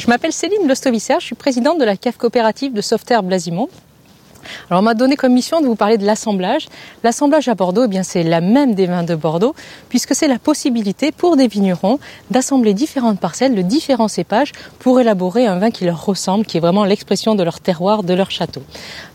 Je m'appelle Céline Lostovicer, je suis présidente de la cave coopérative de Sauveterre Blasimont. Alors on m'a donné comme mission de vous parler de l'assemblage. L'assemblage à Bordeaux, eh bien c'est la même des vins de Bordeaux, puisque c'est la possibilité pour des vignerons d'assembler différentes parcelles de différents cépages pour élaborer un vin qui leur ressemble, qui est vraiment l'expression de leur terroir, de leur château.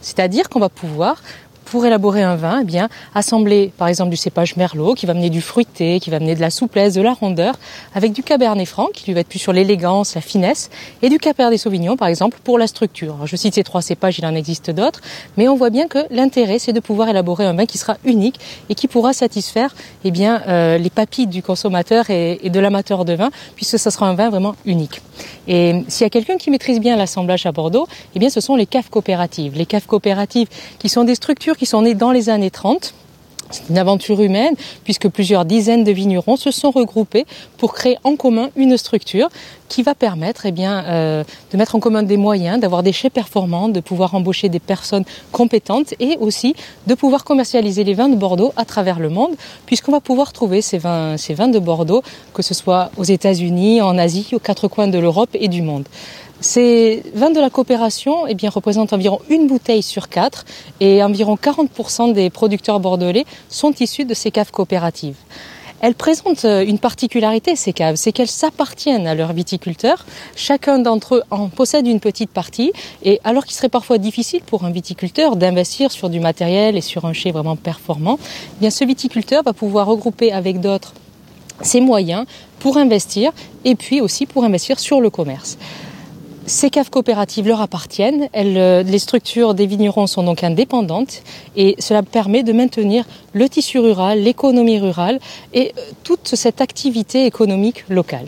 C'est-à-dire qu'on va pouvoir pour élaborer un vin, eh bien, assembler par exemple du cépage merlot qui va mener du fruité, qui va mener de la souplesse, de la rondeur, avec du cabernet franc qui lui va être plus sur l'élégance, la finesse, et du cabernet sauvignon par exemple pour la structure. je cite ces trois cépages, il en existe d'autres, mais on voit bien que l'intérêt c'est de pouvoir élaborer un vin qui sera unique et qui pourra satisfaire eh bien, euh, les papilles du consommateur et, et de l'amateur de vin, puisque ce sera un vin vraiment unique. Et s'il y a quelqu'un qui maîtrise bien l'assemblage à Bordeaux, eh bien, ce sont les caves coopératives. Les caves coopératives qui sont des structures qui sont nées dans les années 30 c'est une aventure humaine puisque plusieurs dizaines de vignerons se sont regroupés pour créer en commun une structure qui va permettre eh euh, de mettre en commun des moyens, d'avoir des chais performants, de pouvoir embaucher des personnes compétentes et aussi de pouvoir commercialiser les vins de Bordeaux à travers le monde puisqu'on va pouvoir trouver ces vins, ces vins de Bordeaux, que ce soit aux États-Unis, en Asie, aux quatre coins de l'Europe et du monde. Ces vins de la coopération eh bien, représentent environ une bouteille sur quatre et environ 40% des producteurs bordelais sont issus de ces caves coopératives. Elles présentent euh, une particularité, ces caves, c'est qu'elles s'appartiennent à leurs viticulteurs. Chacun d'entre eux en possède une petite partie. Et alors qu'il serait parfois difficile pour un viticulteur d'investir sur du matériel et sur un chai vraiment performant, eh bien ce viticulteur va pouvoir regrouper avec d'autres ses moyens pour investir et puis aussi pour investir sur le commerce. Ces caves coopératives leur appartiennent, euh, les structures des vignerons sont donc indépendantes et cela permet de maintenir le tissu rural, l'économie rurale et euh, toute cette activité économique locale.